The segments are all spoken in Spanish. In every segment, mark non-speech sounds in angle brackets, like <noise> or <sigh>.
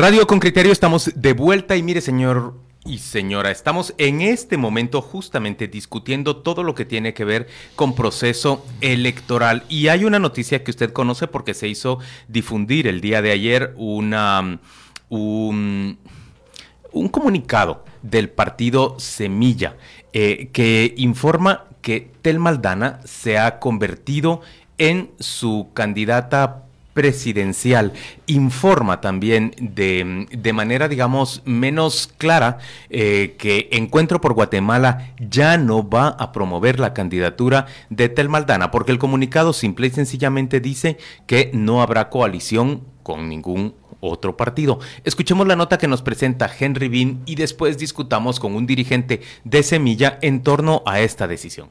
Radio con Criterio, estamos de vuelta y mire señor y señora, estamos en este momento justamente discutiendo todo lo que tiene que ver con proceso electoral. Y hay una noticia que usted conoce porque se hizo difundir el día de ayer una, un, comunicado del partido Semilla eh, que informa que Tel Maldana se ha convertido en su candidata presidencial informa también de, de manera, digamos, menos clara eh, que Encuentro por Guatemala ya no va a promover la candidatura de Tel Maldana, porque el comunicado simple y sencillamente dice que no habrá coalición con ningún otro partido. Escuchemos la nota que nos presenta Henry Bean y después discutamos con un dirigente de Semilla en torno a esta decisión.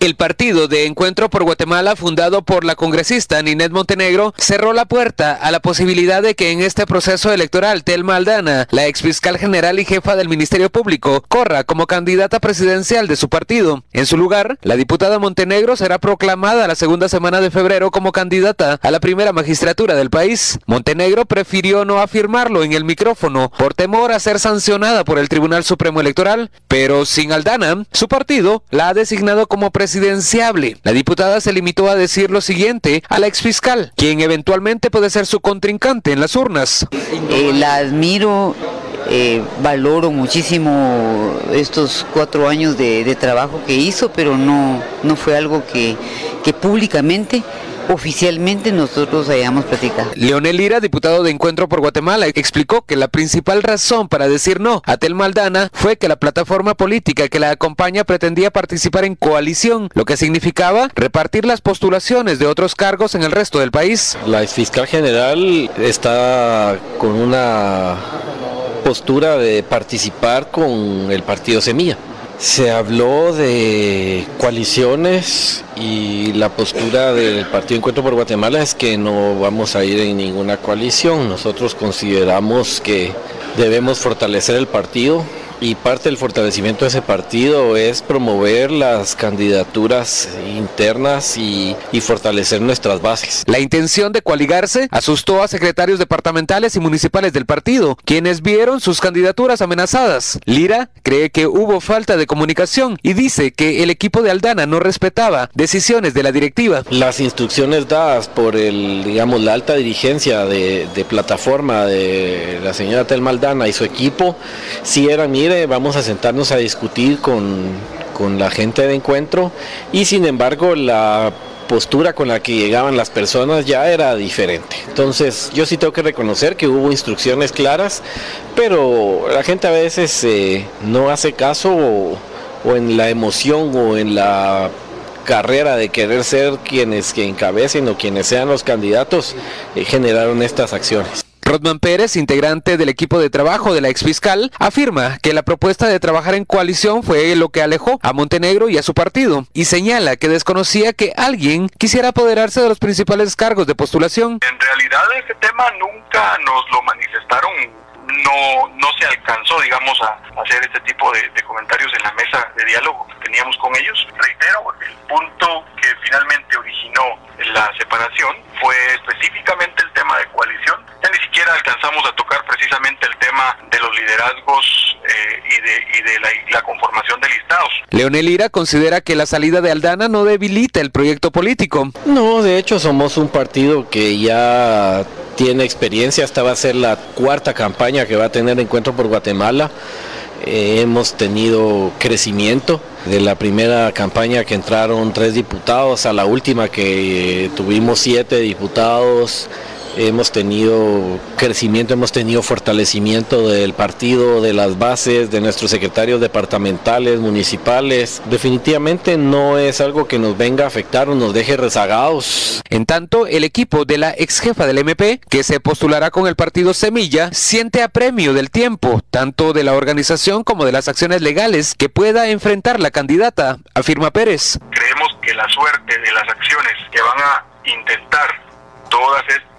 El partido de Encuentro por Guatemala, fundado por la congresista Ninette Montenegro, cerró la puerta a la posibilidad de que en este proceso electoral Telma Aldana, la ex fiscal general y jefa del Ministerio Público, corra como candidata presidencial de su partido. En su lugar, la diputada Montenegro será proclamada la segunda semana de febrero como candidata a la primera magistratura del país. Montenegro prefirió no afirmarlo en el micrófono por temor a ser sancionada por el Tribunal Supremo Electoral, pero sin Aldana, su partido la ha designado como presidenta presidenciable. La diputada se limitó a decir lo siguiente a la exfiscal, quien eventualmente puede ser su contrincante en las urnas. Eh, la admiro, eh, valoro muchísimo estos cuatro años de, trabajo que hizo, pero no, no fue algo que, que públicamente oficialmente nosotros hayamos platicado. Leonel Lira, diputado de Encuentro por Guatemala, explicó que la principal razón para decir no a Tel Maldana fue que la plataforma política que la acompaña pretendía participar en coalición, lo que significaba repartir las postulaciones de otros cargos en el resto del país. La fiscal general está con una postura de participar con el partido Semilla. Se habló de coaliciones y la postura del Partido Encuentro por Guatemala es que no vamos a ir en ninguna coalición. Nosotros consideramos que debemos fortalecer el partido, y parte del fortalecimiento de ese partido es promover las candidaturas internas y, fortalecer nuestras bases. La intención de coaligarse asustó a secretarios departamentales y municipales del partido, quienes vieron sus candidaturas amenazadas. Lira cree que hubo falta de comunicación y dice que el equipo de Aldana no respetaba decisiones de la directiva. Las instrucciones dadas por el, digamos, la alta dirigencia de, plataforma de la señora Telma Aldana y su equipo, si eran vamos a sentarnos a discutir con, con la gente de encuentro y sin embargo la postura con la que llegaban las personas ya era diferente. Entonces yo sí tengo que reconocer que hubo instrucciones claras, pero la gente a veces eh, no hace caso o, en la emoción o en la carrera de querer ser quienes que encabecen o quienes sean los candidatos eh, generaron estas acciones. Rodman Pérez, integrante del equipo de trabajo de la exfiscal, afirma que la propuesta de trabajar en coalición fue lo que alejó a Montenegro y a su partido y señala que desconocía que alguien quisiera apoderarse de los principales cargos de postulación. En realidad ese tema nunca nos lo manifestaron no, no se alcanzó, digamos, a, hacer este tipo de, comentarios en la mesa de diálogo que teníamos con ellos. Reitero, el punto que finalmente originó la separación fue específicamente el tema de coalición. Ya ni siquiera alcanzamos a tocar precisamente el tema de los liderazgos eh, y de, y de la, la, conformación de listados. Leonel Ira considera que la salida de Aldana no debilita el proyecto político. No, de hecho somos un partido que ya tiene experiencia, esta va a ser la cuarta campaña que va a tener Encuentro por Guatemala. Eh, hemos tenido crecimiento de la primera campaña que entraron tres diputados a la última que eh, tuvimos siete diputados hemos tenido crecimiento, hemos tenido fortalecimiento del partido, de las bases, de nuestros secretarios departamentales, municipales. Definitivamente no es algo que nos venga a afectar o nos deje rezagados. En tanto, el equipo de la ex jefa del MP, que se postulará con el partido Semilla, siente apremio del tiempo, tanto de la organización como de las acciones legales que pueda enfrentar la candidata, afirma Pérez. Creemos que la suerte de las acciones que van a intentar todas estas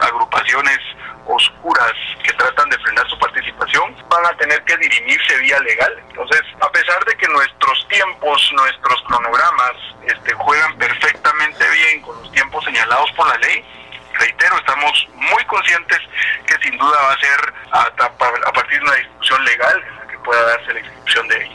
agrupaciones oscuras que tratan de frenar su participación, van a tener que dirimirse vía legal. Entonces, a pesar de que nuestros tiempos, nuestros cronogramas este, juegan perfectamente bien con los tiempos señalados por la ley, reitero, estamos muy conscientes que sin duda va a ser a, a partir de una discusión legal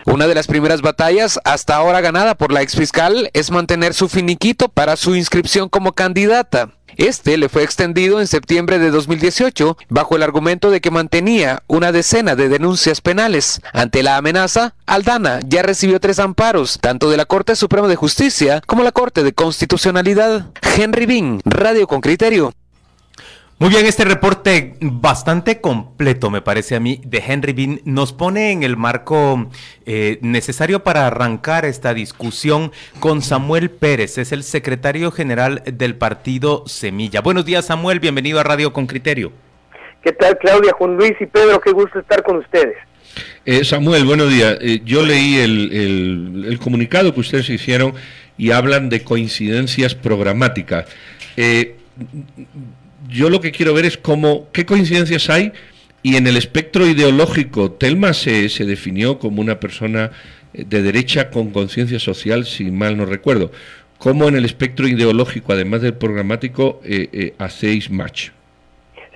Una de las primeras batallas hasta ahora ganada por la exfiscal es mantener su finiquito para su inscripción como candidata. Este le fue extendido en septiembre de 2018 bajo el argumento de que mantenía una decena de denuncias penales. Ante la amenaza, Aldana ya recibió tres amparos, tanto de la Corte Suprema de Justicia como la Corte de Constitucionalidad. Henry Bean, Radio con Criterio. Muy bien, este reporte bastante completo, me parece a mí, de Henry Bean, nos pone en el marco eh, necesario para arrancar esta discusión con Samuel Pérez, es el secretario general del partido Semilla. Buenos días, Samuel, bienvenido a Radio con Criterio. ¿Qué tal, Claudia, Juan Luis y Pedro? Qué gusto estar con ustedes. Eh, Samuel, buenos días. Eh, yo leí el, el, comunicado que ustedes hicieron y hablan de coincidencias programáticas yo lo que quiero ver es cómo, qué coincidencias hay y en el espectro ideológico, Telma se, se definió como una persona eh, de derecha con conciencia social, si mal no recuerdo. ¿Cómo en el espectro ideológico, además del programático, eh, eh, hacéis match?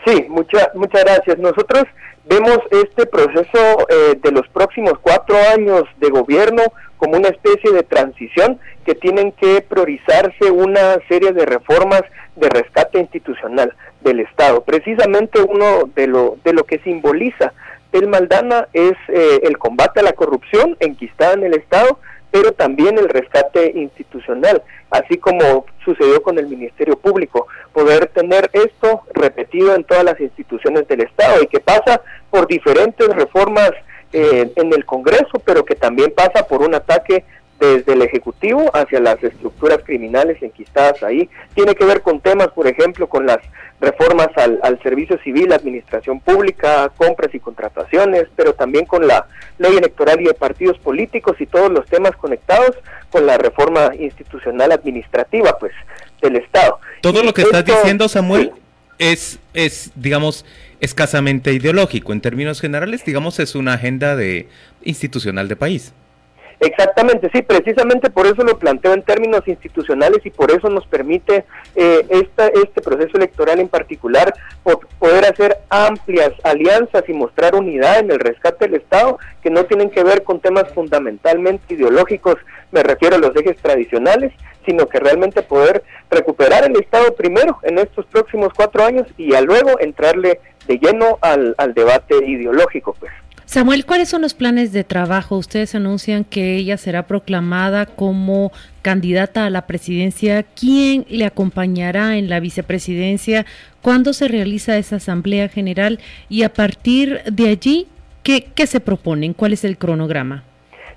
Sí, muchas muchas gracias. Nosotros vemos este proceso de los próximos cuatro años de gobierno como una especie de transición que tienen que priorizarse una serie de reformas de rescate institucional del Estado. Precisamente uno de lo, de lo que simboliza el Maldana es eh, el combate a la corrupción enquistada en el Estado, pero también el rescate institucional, así como sucedió con el Ministerio Público, poder tener esto repetido en todas las instituciones del Estado y que pasa por diferentes reformas eh, en el Congreso, pero que también pasa por un ataque desde el Ejecutivo hacia las estructuras criminales enquistadas ahí. Tiene que ver con temas, por ejemplo, con las reformas al, al, servicio civil, administración pública, compras y contrataciones, pero también con la ley electoral y de partidos políticos y todos los temas conectados con la reforma institucional administrativa, pues, del Estado. Todo lo que estás diciendo, Samuel, es, es, digamos, escasamente ideológico. En términos generales, digamos, es una agenda de institucional de país. Exactamente, sí, precisamente por eso lo planteo en términos institucionales y por eso nos permite eh, esta, este proceso electoral en particular poder hacer amplias alianzas y mostrar unidad en el rescate del Estado que no tienen que ver con temas fundamentalmente ideológicos, me refiero a los ejes tradicionales, sino que realmente poder recuperar el Estado primero en estos próximos cuatro años y ya luego entrarle de lleno al, al debate ideológico, pues. Samuel, ¿cuáles son los planes de trabajo? Ustedes anuncian que ella será proclamada como candidata a la presidencia. ¿Quién le acompañará en la vicepresidencia? ¿Cuándo se realiza esa asamblea general? Y a partir de allí, ¿qué, qué se proponen? ¿Cuál es el cronograma?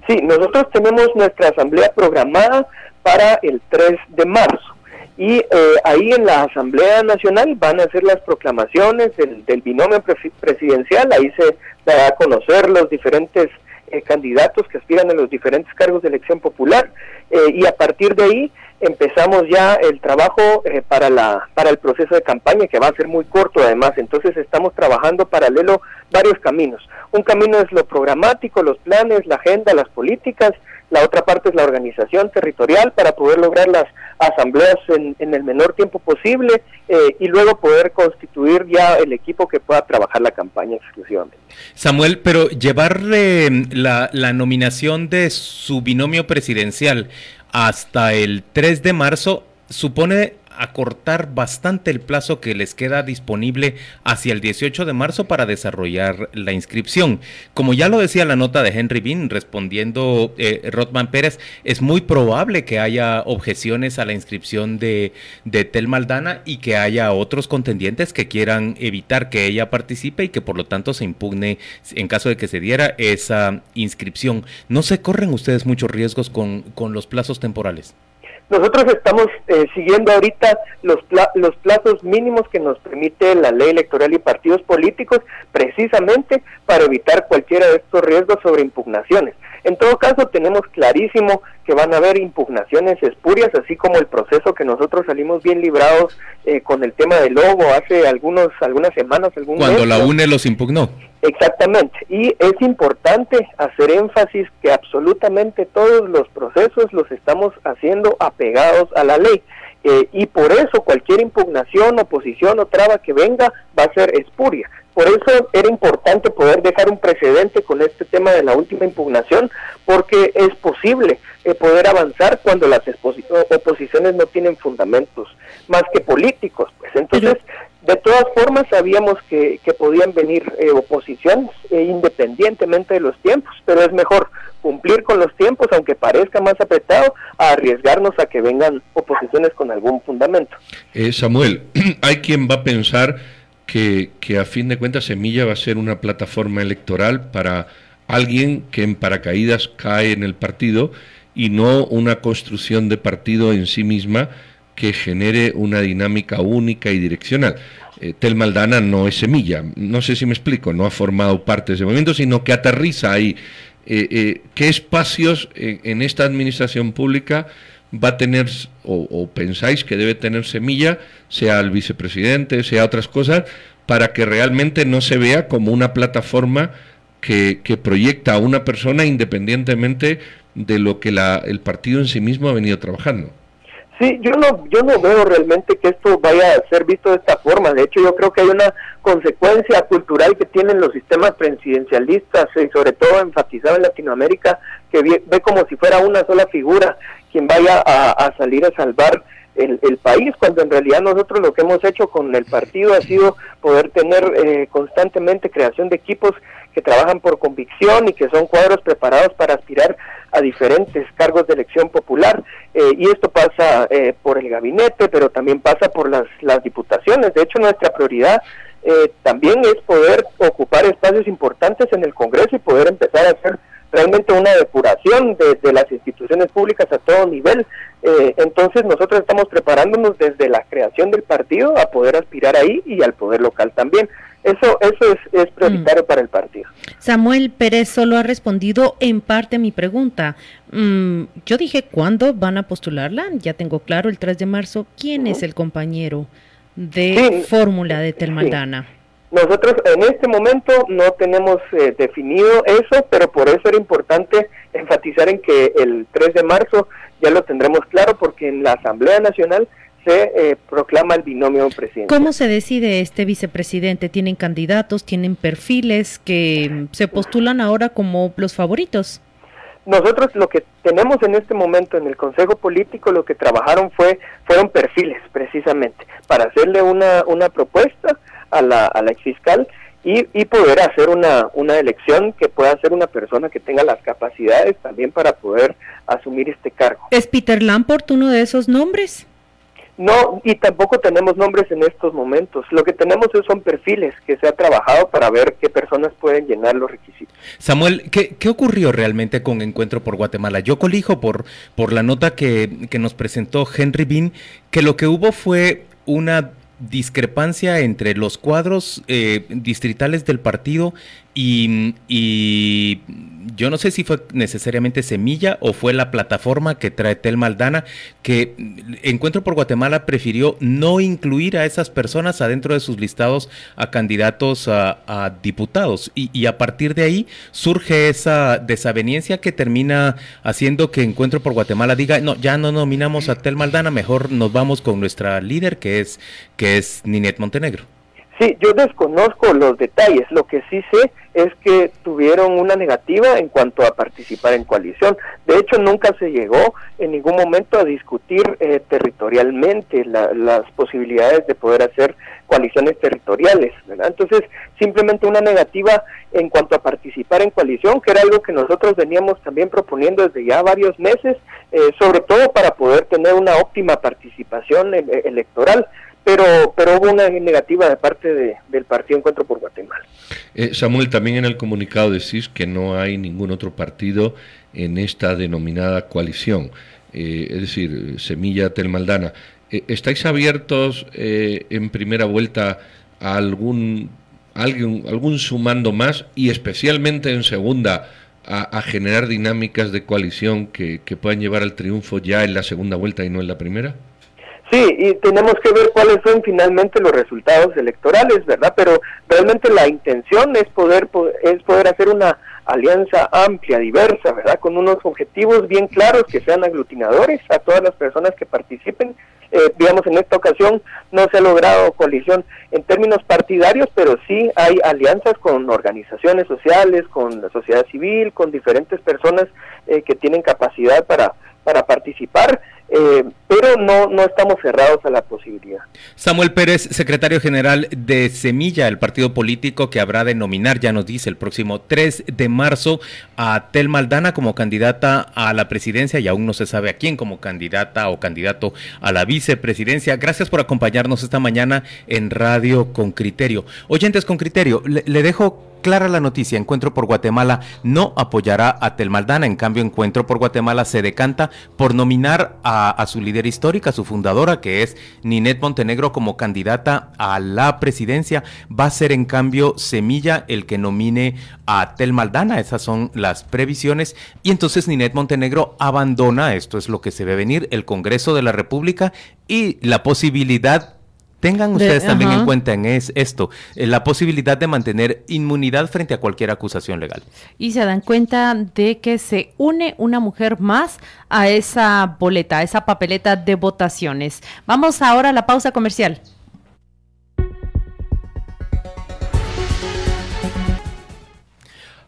Sí, nosotros tenemos nuestra asamblea programada para el 3 de marzo. Y eh, ahí en la Asamblea Nacional van a hacer las proclamaciones del, del binomio presidencial, ahí se dará a conocer los diferentes eh, candidatos que aspiran a los diferentes cargos de elección popular eh, y a partir de ahí empezamos ya el trabajo para la para el proceso de campaña que va a ser muy corto además. Entonces estamos trabajando paralelo varios caminos. Un camino es lo programático los planes la agenda las políticas. La otra parte es la organización territorial para poder lograr las asambleas en, el menor tiempo posible eh, y luego poder constituir ya el equipo que pueda trabajar la campaña exclusivamente. Samuel, pero llevar la, la nominación de su binomio presidencial hasta el 3 de marzo supone acortar bastante el plazo que les queda disponible hacia el 18 de marzo para desarrollar la inscripción. Como ya lo decía la nota de Henry Bean respondiendo eh, Rotman Pérez, es muy probable que haya objeciones a la inscripción de, de Tel Maldana y que haya otros contendientes que quieran evitar que ella participe y que por lo tanto se impugne en caso de que se diera esa inscripción. ¿No se corren ustedes muchos riesgos con, con los plazos temporales? Nosotros estamos eh, siguiendo ahorita los, los plazos mínimos que nos permite la ley electoral y partidos políticos precisamente para evitar cualquiera de estos riesgos sobre impugnaciones. En todo caso, tenemos clarísimo que van a haber impugnaciones espurias, así como el proceso que nosotros salimos bien librados eh, con el tema del logo hace algunos algunas semanas, algún Cuando la UNE los impugnó. Exactamente, y es importante hacer énfasis que absolutamente todos los procesos los estamos haciendo apegados a la ley. Eh, y por eso cualquier impugnación, oposición o traba que venga va a ser espuria. Por eso era importante poder dejar un precedente con este tema de la última impugnación, porque es posible eh, poder avanzar cuando las oposiciones no tienen fundamentos más que políticos. Pues entonces, de todas formas, sabíamos que, podían venir eh, oposiciones eh, independientemente de los tiempos, pero es mejor cumplir con los tiempos, aunque parezca más apretado, a arriesgarnos a que vengan oposiciones con algún fundamento. Samuel, <clears throat> hay quien va a pensar que, a fin de cuentas Semilla va a ser una plataforma electoral para alguien que en paracaídas cae en el partido y no una construcción de partido en sí misma que genere una dinámica única y direccional. Eh, Tel Maldana no es semilla, no sé si me explico, no ha formado parte de ese movimiento, sino que aterriza ahí. Eh, eh, ¿Qué espacios en esta administración pública va a tener o, pensáis que debe tener semilla, sea el vicepresidente, sea otras cosas, para que realmente no se vea como una plataforma que, proyecta a una persona independientemente de lo que la, el partido en sí mismo ha venido trabajando. Sí, yo no, yo no veo realmente que esto vaya a ser visto de esta forma. De hecho, yo creo que hay una consecuencia cultural que tienen los sistemas presidencialistas y sobre todo enfatizado en Latinoamérica, que ve, como si fuera una sola figura quien vaya a, salir a salvar el, país, cuando en realidad nosotros lo que hemos hecho con el partido ha sido poder tener eh, constantemente creación de equipos que trabajan por convicción y que son cuadros preparados para aspirar a diferentes cargos de elección popular. Eh, y esto pasa eh, por el gabinete, pero también pasa por las, las diputaciones. De hecho, nuestra prioridad eh, también es poder ocupar espacios importantes en el Congreso y poder empezar a hacer realmente una depuración de, las instituciones públicas a todo nivel. entonces nosotros estamos preparándonos desde la creación del partido a poder aspirar ahí y al poder local también. Eso, eso es, prioritario mm. para el partido. Samuel Pérez solo ha respondido en parte a mi pregunta. Mm, yo dije, ¿cuándo van a postularla? Ya tengo claro, el 3 de marzo. ¿Quién es el compañero de fórmula de Telmaldana? Nosotros en este momento no tenemos eh, definido eso, pero por eso era importante <laughs> enfatizar en que el 3 de marzo ya lo tendremos claro porque en la Asamblea Nacional se eh, proclama el binomio presidencial. ¿Cómo se decide este vicepresidente? ¿Tienen candidatos, tienen perfiles que se postulan ahora como los favoritos? Nosotros lo que tenemos en este momento en el Consejo Político, lo que trabajaron fue fueron perfiles precisamente para hacerle una, una propuesta a la, a la exfiscal y, y poder hacer una, una elección que pueda ser una persona que tenga las capacidades también para poder asumir este cargo. ¿Es Peter Lamport uno de esos nombres? No, y tampoco tenemos nombres en estos momentos. Lo que tenemos son perfiles que se ha trabajado para ver qué personas pueden llenar los requisitos. Samuel, ¿qué, qué ocurrió realmente con Encuentro por Guatemala? Yo colijo por, por la nota que, que nos presentó Henry Bean, que lo que hubo fue una discrepancia entre los cuadros eh, distritales del partido y, yo no sé si fue necesariamente Semilla o fue la plataforma que trae Tel Maldana, que Encuentro por Guatemala prefirió no incluir a esas personas adentro de sus listados a candidatos a, diputados. Y, a partir de ahí surge esa desaveniencia que termina haciendo que Encuentro por Guatemala diga, no, ya no nominamos a Tel Maldana, mejor nos vamos con nuestra líder que es, que es Ninet Montenegro. Sí, yo desconozco los detalles. Lo que sí sé es que tuvieron una negativa en cuanto a participar en coalición. De hecho, nunca se llegó en ningún momento a discutir eh, territorialmente las posibilidades de poder hacer coaliciones territoriales. Entonces, simplemente una negativa en cuanto a participar en coalición, que era algo que nosotros veníamos también proponiendo desde ya varios meses, eh, sobre todo para poder tener una óptima participación eh, electoral pero, pero hubo una negativa de parte de, del Partido Encuentro por Guatemala. Eh, Samuel, también en el comunicado decís que no hay ningún otro partido en esta denominada coalición, eh, es decir, Semilla Telmaldana. Eh, ¿Estáis abiertos en primera vuelta a algún, algún, algún sumando más y especialmente en segunda a, generar dinámicas de coalición que puedan llevar al triunfo ya en la segunda vuelta y no en la primera? Sí, y tenemos que ver cuáles son finalmente los resultados electorales, ¿verdad? Pero realmente la intención es poder es poder hacer una alianza amplia, diversa, ¿verdad? Con unos objetivos bien claros que sean aglutinadores a todas las personas que participen. Eh, digamos, en esta ocasión no se ha logrado coalición en términos partidarios, pero sí hay alianzas con organizaciones sociales, con la sociedad civil, con diferentes personas eh, que tienen capacidad para, para participar. Eh, pero no, no estamos cerrados a la posibilidad. Samuel Pérez, secretario general de Semilla, el partido político que habrá de nominar, ya nos dice, el próximo 3 de marzo a Tel Maldana como candidata a la presidencia y aún no se sabe a quién como candidata o candidato a la vicepresidencia. Gracias por acompañarnos esta mañana en Radio con Criterio. Oyentes con Criterio, le dejo clara la noticia, Encuentro por Guatemala no apoyará a Telmaldana, en cambio Encuentro por Guatemala se decanta por nominar a, su líder histórica, su fundadora, que es Ninette Montenegro como candidata a la presidencia. Va a ser en cambio Semilla el que nomine a Telmaldana, esas son las previsiones, y entonces Ninette Montenegro abandona, esto es lo que se ve venir, el Congreso de la República y la posibilidad Tengan ustedes también en cuenta en es, esto, eh, la posibilidad de mantener inmunidad frente a cualquier acusación legal. Y se dan cuenta de que se une una mujer más a esa boleta, a esa papeleta de votaciones. Vamos ahora a la pausa comercial.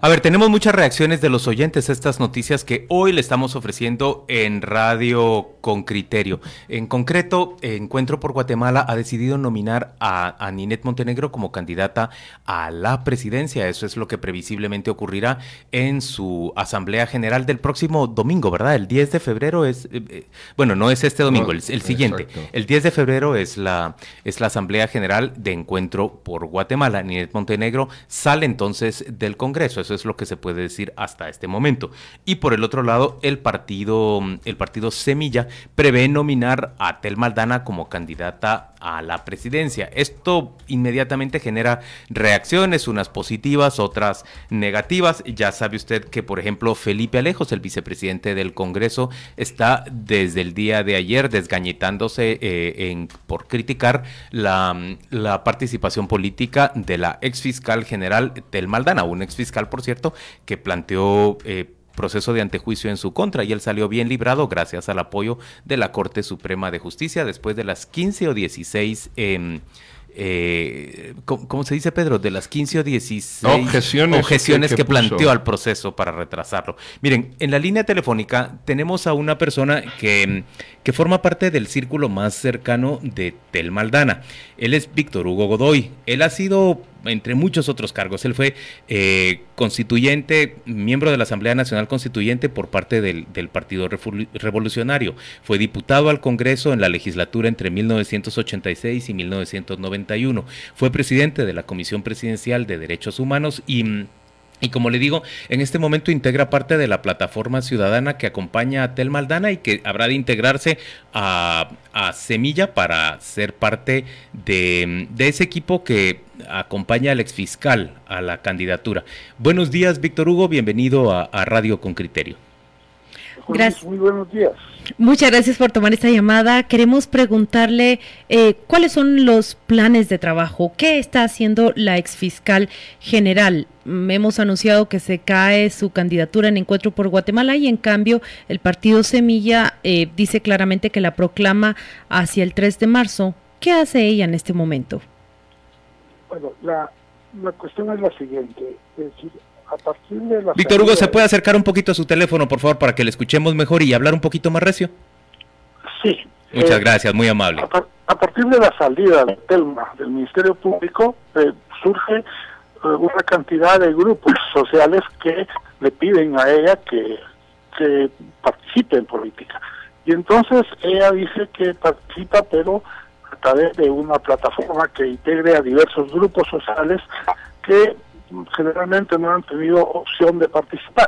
A ver, tenemos muchas reacciones de los oyentes a estas noticias que hoy le estamos ofreciendo en Radio con Criterio. En concreto, Encuentro por Guatemala ha decidido nominar a, a Ninette Montenegro como candidata a la presidencia. Eso es lo que previsiblemente ocurrirá en su Asamblea General del próximo domingo, ¿verdad? El 10 de febrero es, eh, eh, bueno, no es este domingo, el, siguiente. El 10 de febrero es la, es la Asamblea General de Encuentro por Guatemala. Ninette Montenegro sale entonces del Congreso es lo que se puede decir hasta este momento. Y por el otro lado, el partido, el partido Semilla prevé nominar a Tel Maldana como candidata a la presidencia. Esto inmediatamente genera reacciones, unas positivas, otras negativas. Ya sabe usted que, por ejemplo, Felipe Alejos, el vicepresidente del Congreso, está desde el día de ayer desgañitándose eh, en, por criticar la, la participación política de la ex fiscal general Tel Maldana, un ex fiscal por cierto, que planteó eh, proceso de antejuicio en su contra y él salió bien librado gracias al apoyo de la Corte Suprema de Justicia después de las 15 o 16... Eh, ¿cómo, se dice, Pedro? De las 15 o 16 objeciones, que, planteó al proceso para retrasarlo. Miren, en la línea telefónica tenemos a una persona que, que forma parte del círculo más cercano de Tel Maldana. Él es Víctor Hugo Godoy. Él ha sido entre muchos otros cargos. Él fue eh, constituyente, miembro de la Asamblea Nacional Constituyente por parte del, Partido Revolucionario. Fue diputado al Congreso en la legislatura entre 1986 y 1991. Fue presidente de la Comisión Presidencial de Derechos Humanos y y como le digo, en este momento integra parte de la plataforma ciudadana que acompaña a Tel Maldana y que habrá de integrarse a, Semilla para ser parte de, ese equipo que acompaña al exfiscal a la candidatura. Buenos días, Víctor Hugo, bienvenido a, a Radio con Criterio. Gracias. Muy buenos días. Muchas gracias por tomar esta llamada. Queremos preguntarle eh, cuáles son los planes de trabajo. ¿Qué está haciendo la exfiscal general? Mm, hemos anunciado que se cae su candidatura en Encuentro por Guatemala y en cambio el partido Semilla eh, dice claramente que la proclama hacia el 3 de marzo. ¿Qué hace ella en este momento? Bueno, la, la cuestión es la siguiente. Es decir, Víctor Hugo, ¿se puede acercar un poquito a su teléfono, por favor, para que le escuchemos mejor y hablar un poquito más recio? Sí. Muchas eh, gracias, muy amable. A, partir de la salida del Telma del Ministerio Público, eh, surge eh, una cantidad de grupos sociales que le piden a ella que, que participe en política. Y entonces ella dice que participa, pero a de una plataforma que integre a diversos grupos sociales que generalmente no han tenido opción de participar.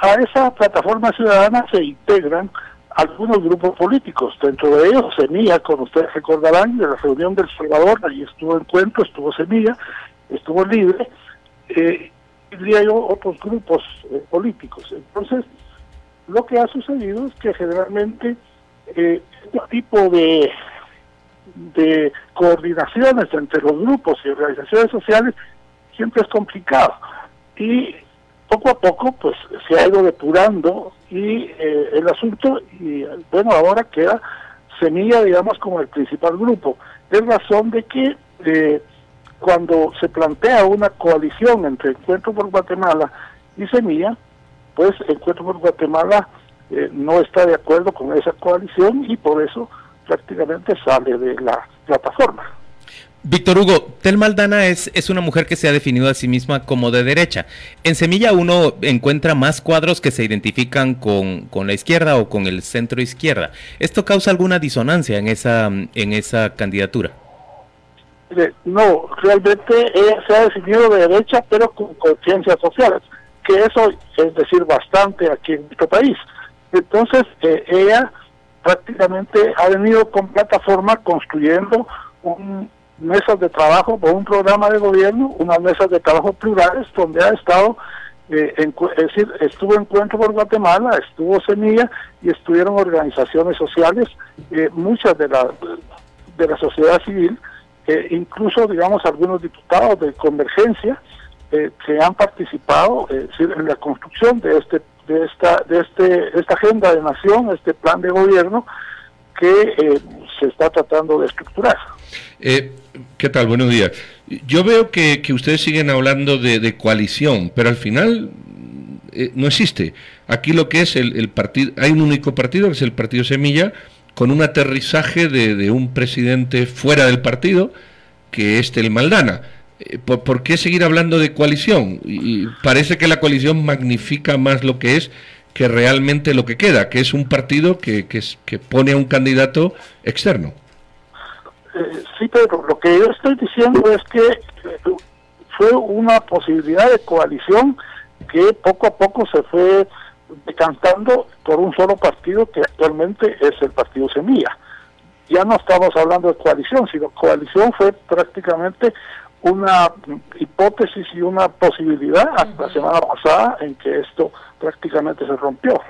A esa plataforma ciudadana se integran algunos grupos políticos, dentro de ellos Semilla, como ustedes recordarán, de la reunión del Salvador, ahí estuvo Encuentro, estuvo Semilla, estuvo Libre, eh, diría yo, otros grupos eh, políticos. Entonces, lo que ha sucedido es que generalmente eh, este tipo de, de coordinaciones entre los grupos y organizaciones sociales siempre es complicado. Y poco a poco pues se ha ido depurando y eh, el asunto, y bueno, ahora queda Semilla, digamos, como el principal grupo. Es razón de que eh, cuando se plantea una coalición entre Encuentro por Guatemala y Semilla, pues Encuentro por Guatemala eh, no está de acuerdo con esa coalición y por eso prácticamente sale de la plataforma. Víctor Hugo, Tel Maldana es, es una mujer que se ha definido a sí misma como de derecha. En Semilla uno encuentra más cuadros que se identifican con, con la izquierda o con el centro izquierda. ¿Esto causa alguna disonancia en esa, en esa candidatura? No, realmente se ha definido de derecha, pero con conciencias sociales, que eso es decir bastante aquí en nuestro país. Entonces, eh, ella prácticamente ha venido con plataforma construyendo un, mesas de trabajo por un programa de gobierno, unas mesas de trabajo plurales donde ha estado, eh, es decir, estuvo Encuentro por Guatemala, estuvo Semilla y estuvieron organizaciones sociales, eh, muchas de la, de la sociedad civil, eh, incluso, digamos, algunos diputados de Convergencia que han participado en la construcción de este de esta de este esta agenda de nación, este plan de gobierno que se está tratando de estructurar. Eh, ¿Qué tal? Buenos días. Yo veo que, ustedes siguen hablando de, coalición, pero al final eh, no existe. Aquí lo que es el, partido, hay un único partido, que es el Partido Semilla, con un aterrizaje de, un presidente fuera del partido, que es el Maldana. Eh, ¿Por, qué seguir hablando de coalición? Y parece que la coalición magnifica más lo que es que realmente lo que queda, que es un partido que, que pone a un candidato externo. Eh, sí, pero lo que yo estoy diciendo es que eh, fue una posibilidad de coalición que poco a poco se fue decantando por un solo partido que actualmente es el Partido Semilla. Ya no estamos hablando de coalición, sino coalición fue prácticamente una hipótesis y una posibilidad la semana pasada en que esto prácticamente se rompió.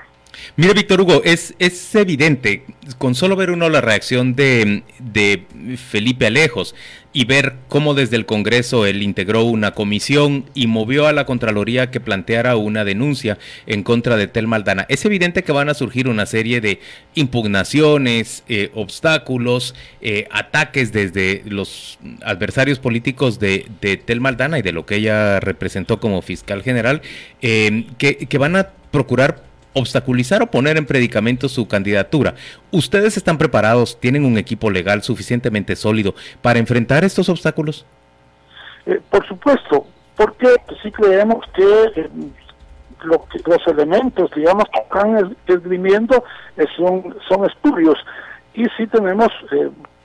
Mire, Víctor Hugo, es, es evidente, con solo ver uno la reacción de, de, Felipe Alejos y ver cómo desde el Congreso él integró una comisión y movió a la Contraloría que planteara una denuncia en contra de Tel Maldana, es evidente que van a surgir una serie de impugnaciones, eh, obstáculos, eh, ataques desde los adversarios políticos de, de, Tel Maldana y de lo que ella representó como fiscal general, eh, que, que van a procurar obstaculizar o poner en predicamento su candidatura. ¿Ustedes están preparados, tienen un equipo legal suficientemente sólido para enfrentar estos obstáculos? Eh, por supuesto, porque sí creemos que, eh, que los elementos, digamos, que están esgrimiendo eh, son, son espurios y sí tenemos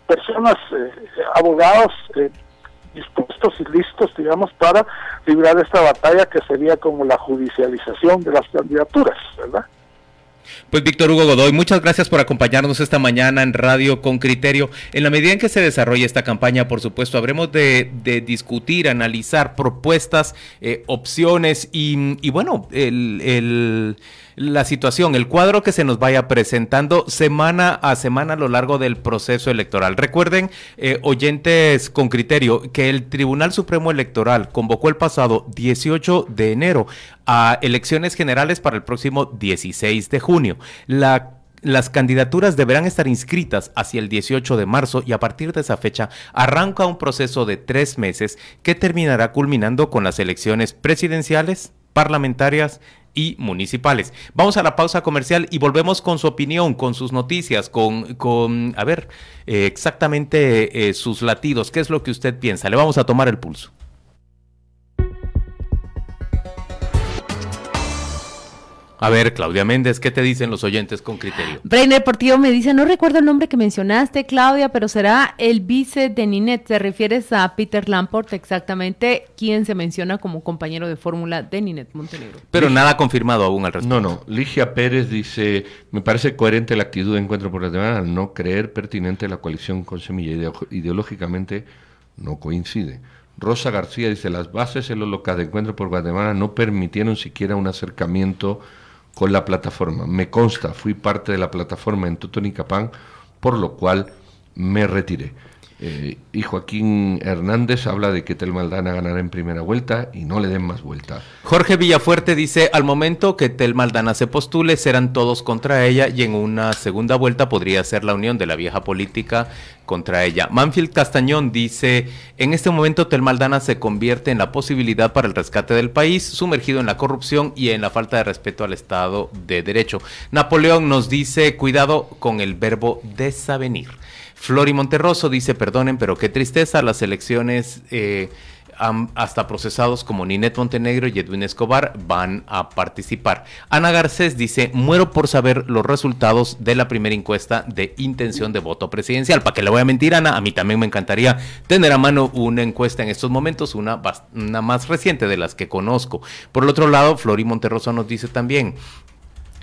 personas, abogados, dispuestos y listos, digamos, para librar esta batalla que sería como la judicialización de las candidaturas, ¿verdad? Pues Víctor Hugo Godoy, muchas gracias por acompañarnos esta mañana en Radio con Criterio. En la medida en que se desarrolle esta campaña, por supuesto, habremos de, discutir, analizar propuestas, eh, opciones y, bueno, el la situación, el cuadro que se nos vaya presentando semana a semana a lo largo del proceso electoral. Recuerden, eh, oyentes con criterio, que el Tribunal Supremo Electoral convocó el pasado 18 de enero a elecciones generales para el próximo 16 de junio. La las candidaturas deberán estar inscritas hacia el 18 de marzo y a partir de esa fecha arranca un proceso de tres meses que terminará culminando con las elecciones presidenciales, parlamentarias y municipales. Vamos a la pausa comercial y volvemos con su opinión, con sus noticias, con, con a ver, eh, exactamente eh, sus latidos. ¿Qué es lo que usted piensa? Le vamos a tomar el pulso. A ver, Claudia Méndez, ¿qué te dicen los oyentes con criterio? Brainer Portillo me dice, no recuerdo el nombre que mencionaste, Claudia, pero será el vice de Ninet. ¿Te refieres a Peter Lamport, exactamente, quien se menciona como compañero de fórmula de Ninet Montenegro? Pero nada confirmado aún al respecto. No, no. Ligia Pérez dice, me parece coherente la actitud de Encuentro por la Semana al no creer pertinente la coalición con Semilla. Ideológicamente no coincide. Rosa García dice, las bases en los locales de encuentro por Guatemala no permitieron siquiera un acercamiento con la plataforma. Me consta, fui parte de la plataforma en Totonicapán, por lo cual me retiré. Eh, y Joaquín Hernández habla de que Telmaldana ganará en primera vuelta y no le den más vuelta. Jorge Villafuerte dice, al momento que Telmaldana se postule, serán todos contra ella y en una segunda vuelta podría ser la unión de la vieja política contra ella. Manfield Castañón dice, en este momento Telmaldana se convierte en la posibilidad para el rescate del país, sumergido en la corrupción y en la falta de respeto al Estado de Derecho. Napoleón nos dice, cuidado con el verbo desavenir. Flori Monterroso dice, perdonen, pero qué tristeza, las elecciones eh, hasta procesados como Ninet Montenegro y Edwin Escobar van a participar. Ana Garcés dice, muero por saber los resultados de la primera encuesta de intención de voto presidencial. ¿Para que le voy a mentir, Ana? A mí también me encantaría tener a mano una encuesta en estos momentos, una, una más reciente de las que conozco. Por el otro lado, Flori Monterroso nos dice también,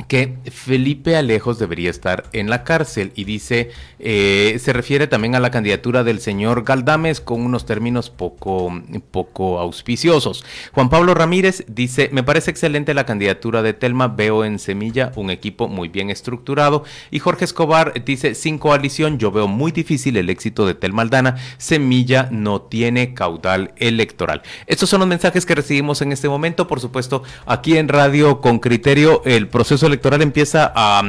que Felipe Alejos debería estar en la cárcel y dice, eh, se refiere también a la candidatura del señor Galdames con unos términos poco, poco auspiciosos. Juan Pablo Ramírez dice, me parece excelente la candidatura de Telma, veo en Semilla un equipo muy bien estructurado y Jorge Escobar dice, sin coalición yo veo muy difícil el éxito de Telma Aldana, Semilla no tiene caudal electoral. Estos son los mensajes que recibimos en este momento, por supuesto, aquí en Radio con Criterio, el proceso electoral empieza a,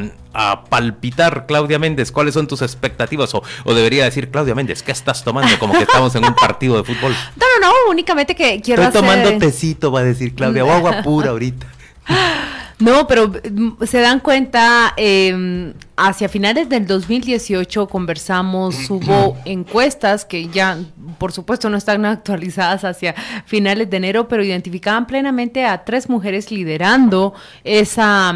palpitar, Claudia Méndez, ¿cuáles son tus expectativas? O, debería decir, Claudia Méndez, ¿qué estás tomando? Como que estamos en un partido de fútbol. No, no, no, únicamente que quiero Estoy tomando tecito, va a decir Claudia, o agua pura ahorita. <laughs> No, pero mm, se dan cuenta, eh, hacia finales del 2018 conversamos, hubo encuestas que ya, por supuesto, no están <laughs> actualizadas hacia finales de enero, pero identificaban plenamente a tres mujeres liderando esa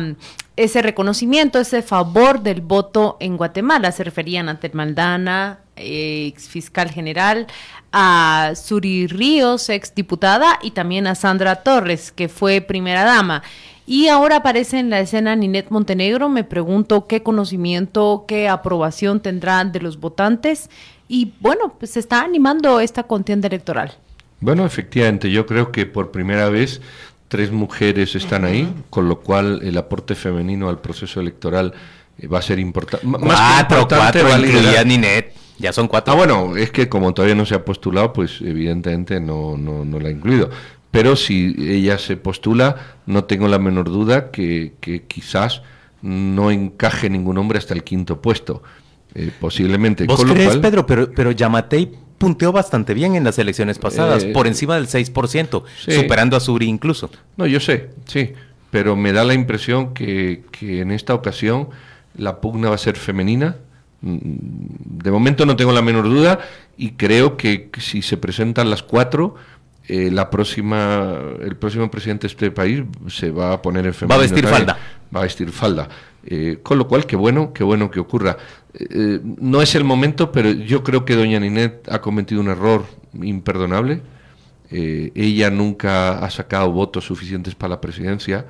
ese reconocimiento, ese favor del voto en Guatemala. Se referían a Ted Maldana, ex fiscal general, a Suri Ríos, ex diputada, y también a Sandra Torres, que fue primera dama. Y ahora aparece en la escena Ninet Montenegro. Me pregunto qué conocimiento, qué aprobación tendrá de los votantes. Y bueno, pues se está animando esta contienda electoral. Bueno, efectivamente, yo creo que por primera vez tres mujeres están ahí, con lo cual el aporte femenino al proceso electoral eh, va a ser importante. Más que importante, cuatro, Ninet. Ya son cuatro. Ah, bueno, es que como todavía no se ha postulado, pues evidentemente no, no, no la ha incluido. Pero si ella se postula, no tengo la menor duda que, quizás no encaje ningún hombre hasta el quinto puesto. Eh, posiblemente. ¿Vos crees, Pedro? Pero, pero Yamatei punteó bastante bien en las elecciones pasadas, eh, por encima del 6%, superando a Suri incluso. No, yo sé, sí, pero me da la impresión que, que en esta ocasión la pugna va a ser femenina. Mm, de momento no tengo la menor duda y creo que si se presentan las cuatro, eh, la próxima, el próximo presidente de este país se va a poner en femenino. Va a vestir falda. Va a vestir falda. Eh, con lo cual, qué bueno, qué bueno que ocurra. Eh, no es el momento, pero yo creo que doña Ninet ha cometido un error imperdonable. ella nunca ha sacado votos suficientes para la presidencia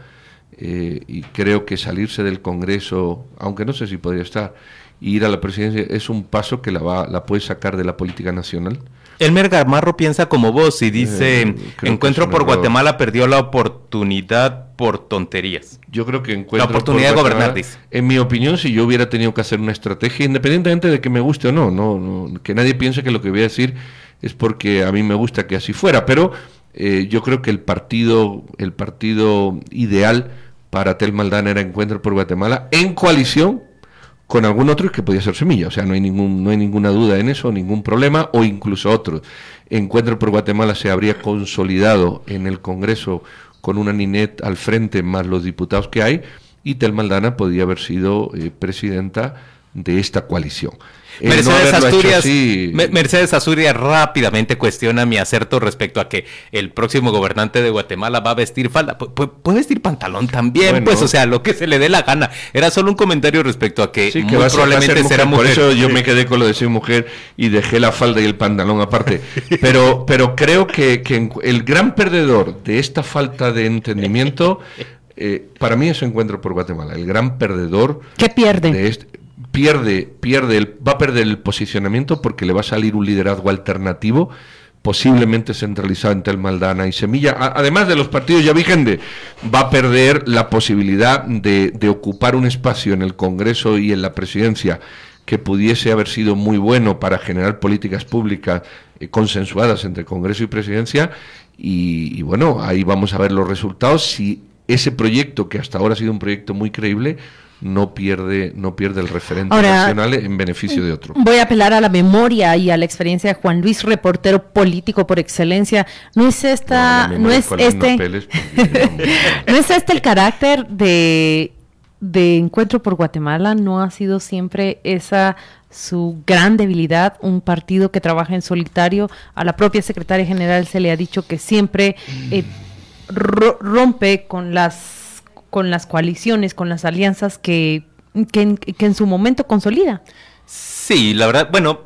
y creo que salirse del Congreso, aunque no sé si podría estar, ir a la presidencia es un paso que la, va, la puede sacar de la política nacional. Elmer Gamarro piensa como vos y dice, eh, Encuentro por Guatemala perdió la oportunidad por tonterías. Yo creo que Encuentro La oportunidad de gobernar, En mi opinión, si yo hubiera tenido que hacer una estrategia, independientemente de que me guste o no, no, que nadie piense que lo que voy a decir es porque a mí me gusta que así fuera, pero eh, yo creo que el partido, el partido ideal para Tel Maldana era Encuentro por Guatemala en coalición con algún otro que podía ser semilla, o sea, no hay, ningún, no hay ninguna duda en eso, ningún problema, o incluso otro. Encuentro por Guatemala se habría consolidado en el Congreso con una Ninet al frente más los diputados que hay, y Tel Maldana podía haber sido eh, presidenta de esta coalición. Mercedes, Asturias, Mercedes Asturias rápidamente cuestiona mi acerto respecto a que el próximo gobernante de Guatemala va a vestir falda. puede vestir pantalón también, pues, o sea, lo que se le dé la gana. Era solo un comentario respecto a que, muy probablemente será mujer. Por eso yo me quedé con lo de ser mujer y dejé la falda y el pantalón aparte. <laughs> Pero, pero creo que, el gran perdedor de esta falta de entendimiento eh, para mí es encuentro por Guatemala. El gran perdedor. ¿Qué pierde? De este, pierde, pierde el, va a perder el posicionamiento porque le va a salir un liderazgo alternativo, posiblemente centralizado en Telmaldana y Semilla. además de los partidos ya vigentes, va a perder la posibilidad de, ocupar un espacio en el Congreso y en la presidencia que pudiese haber sido muy bueno para generar políticas públicas eh, consensuadas entre Congreso y presidencia. y bueno, ahí vamos a ver los resultados. Si ese proyecto, que hasta ahora ha sido un proyecto muy creíble, no pierde, no pierde el referente nacional en beneficio de otro. Voy a apelar a la memoria y a la experiencia de Juan Luis, reportero político por excelencia. No es esta, no, es este, <laughs> no es este el carácter de de Encuentro por Guatemala. No ha sido siempre esa su gran debilidad, un partido que trabaja en solitario. A la propia secretaria general se le ha dicho que siempre eh, rompe con las con las coaliciones, con las alianzas que, que, en su momento consolida. Sí, la verdad, bueno,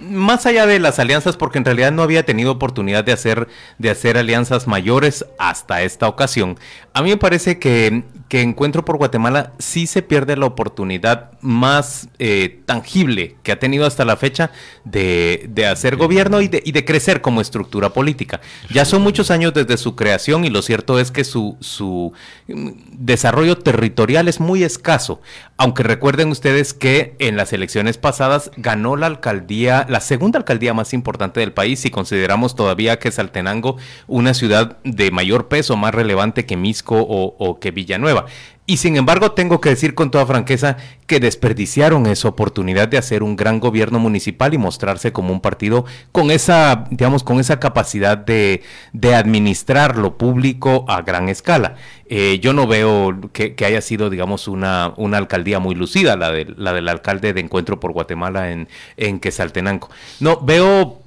más allá de las alianzas, porque en realidad no había tenido oportunidad de hacer, de hacer alianzas mayores hasta esta ocasión, a mí me parece que, que Encuentro por Guatemala sí se pierde la oportunidad más eh, tangible que ha tenido hasta la fecha de, de hacer gobierno y de, y de, crecer como estructura política. Ya son muchos años desde su creación y lo cierto es que su, su mm, desarrollo territorial es muy escaso. Aunque recuerden ustedes que en las elecciones pasadas ganó la alcaldía, la segunda alcaldía más importante del país, si consideramos todavía que Saltenango una ciudad de mayor peso, más relevante que Misco o, o que Villanueva. Y sin embargo, tengo que decir con toda franqueza que desperdiciaron esa oportunidad de hacer un gran gobierno municipal y mostrarse como un partido con esa, digamos, con esa capacidad de, de administrar lo público a gran escala. Eh, yo no veo que, haya sido, digamos, una, una alcaldía muy lucida, la, de, la del alcalde de Encuentro por Guatemala en, en Quesaltenango. No, veo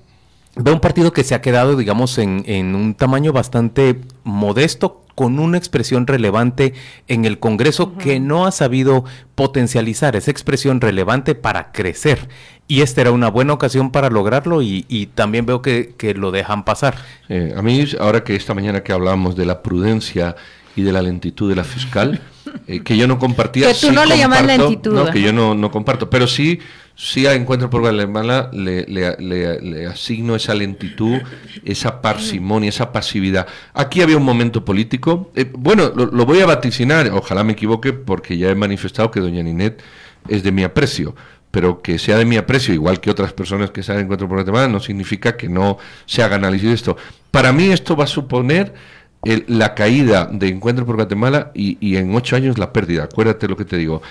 veo un partido que se ha quedado, digamos, en, en, un tamaño bastante modesto, con una expresión relevante en el Congreso que no ha sabido potencializar esa expresión relevante para crecer. Y esta era una buena ocasión para lograrlo y, también veo que, lo dejan pasar. Eh, a mí, ahora que esta mañana que hablamos de la prudencia y de la lentitud de la fiscal, eh, que yo no compartía. <laughs> Que tú no le llamas lentitud. No, que yo no, no comparto, pero sí si a Encuentro por Guatemala le, le, asigno esa lentitud, esa parsimonia, esa pasividad. Aquí había un momento político. Eh, bueno, lo, voy a vaticinar, ojalá me equivoque, porque ya he manifestado que doña Ninet es de mi aprecio. Pero que sea de mi aprecio, igual que otras personas que saben Encuentro por Guatemala, no significa que no se haga análisis de esto. Para mí esto va a suponer la caída de Encuentro por Guatemala y, y en ocho años la pérdida. Acuérdate lo que te digo.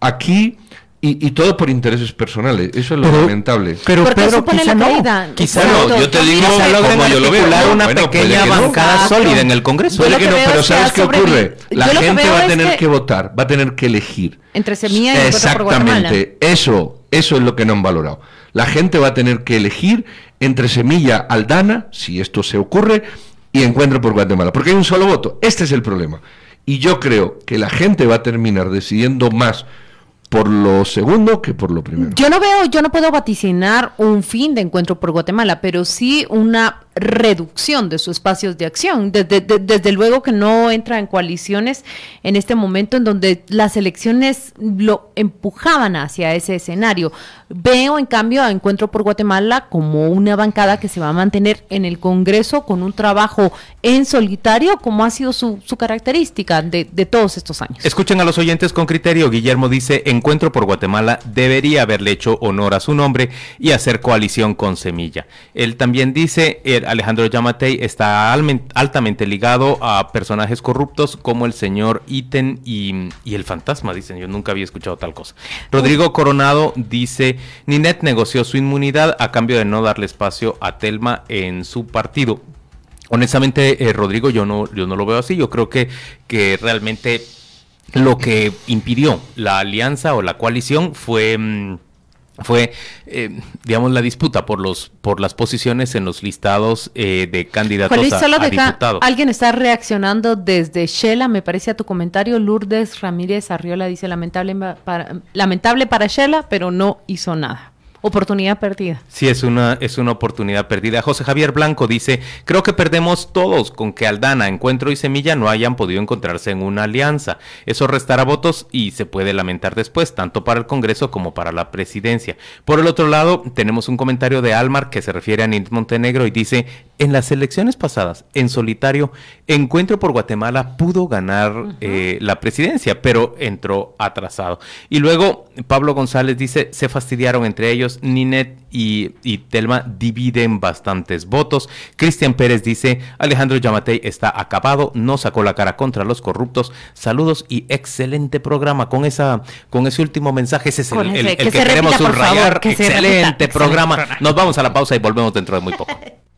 Aquí y, todo por intereses personales, eso es lo lamentable. Pero Pedro, quizá no. Quizá no, yo te digo como yo lo veo. una pequeña bancada sólida en el Congreso. Puede que no, pero ¿sabes qué ocurre? La gente va a tener que, votar, va a tener que elegir. Entre semilla y Exactamente, eso, eso es lo que no han valorado. La gente va a tener que elegir entre semilla Aldana, si esto se ocurre, y Encuentro por Guatemala, porque hay un solo voto. Este es el problema. Y yo creo que la gente va a terminar decidiendo más por lo segundo que por lo primero. Yo no veo, yo no puedo vaticinar un fin de encuentro por Guatemala, pero sí una reducción de sus espacios de acción. Desde, luego que no entra en coaliciones en este momento en donde las elecciones lo empujaban hacia ese escenario. Veo en cambio a Encuentro por Guatemala como una bancada que se va a mantener en el Congreso con un trabajo en solitario, como ha sido su, su característica de, de todos estos años. Escuchen a los oyentes con criterio. Guillermo dice, Encuentro por Guatemala debería haberle hecho honor a su nombre y hacer coalición con Semilla. Él también dice, Alejandro Yamatei está altamente ligado a personajes corruptos como el señor Iten y, el fantasma, dicen. Yo nunca había escuchado tal cosa. Rodrigo Coronado dice, Ninet negoció su inmunidad a cambio de no darle espacio a Telma en su partido. Honestamente, eh, Rodrigo, yo no, yo no lo veo así. Yo creo que, que realmente lo que impidió la alianza o la coalición fue... Mm, fue, eh, digamos, la disputa por los por las posiciones en los listados eh, de candidatos a, diputado. Alguien está reaccionando desde Shela, me parece a tu comentario. Lourdes Ramírez Arriola dice lamentable para, lamentable para Shela, pero no hizo nada. Oportunidad perdida. Sí, es una, es una oportunidad perdida. José Javier Blanco dice, creo que perdemos todos con que Aldana, Encuentro y Semilla no hayan podido encontrarse en una alianza. Eso restará votos y se puede lamentar después, tanto para el Congreso como para la presidencia. Por el otro lado, tenemos un comentario de Almar que se refiere a Nint Montenegro y dice, en las elecciones pasadas, en solitario, Encuentro por Guatemala pudo ganar eh, la presidencia, pero entró atrasado. Y luego Pablo González dice, se fastidiaron entre ellos, Ninet y, y Telma dividen bastantes votos. Cristian Pérez dice, Alejandro Yamatei está acabado, no sacó la cara contra los corruptos. Saludos y excelente programa. Con esa, con ese último mensaje, ese es el, que que, se repita, queremos favor, subrayar. que se excelente repita. programa. Excelente programa. Nos vamos a la pausa y volvemos dentro de muy poco. <laughs>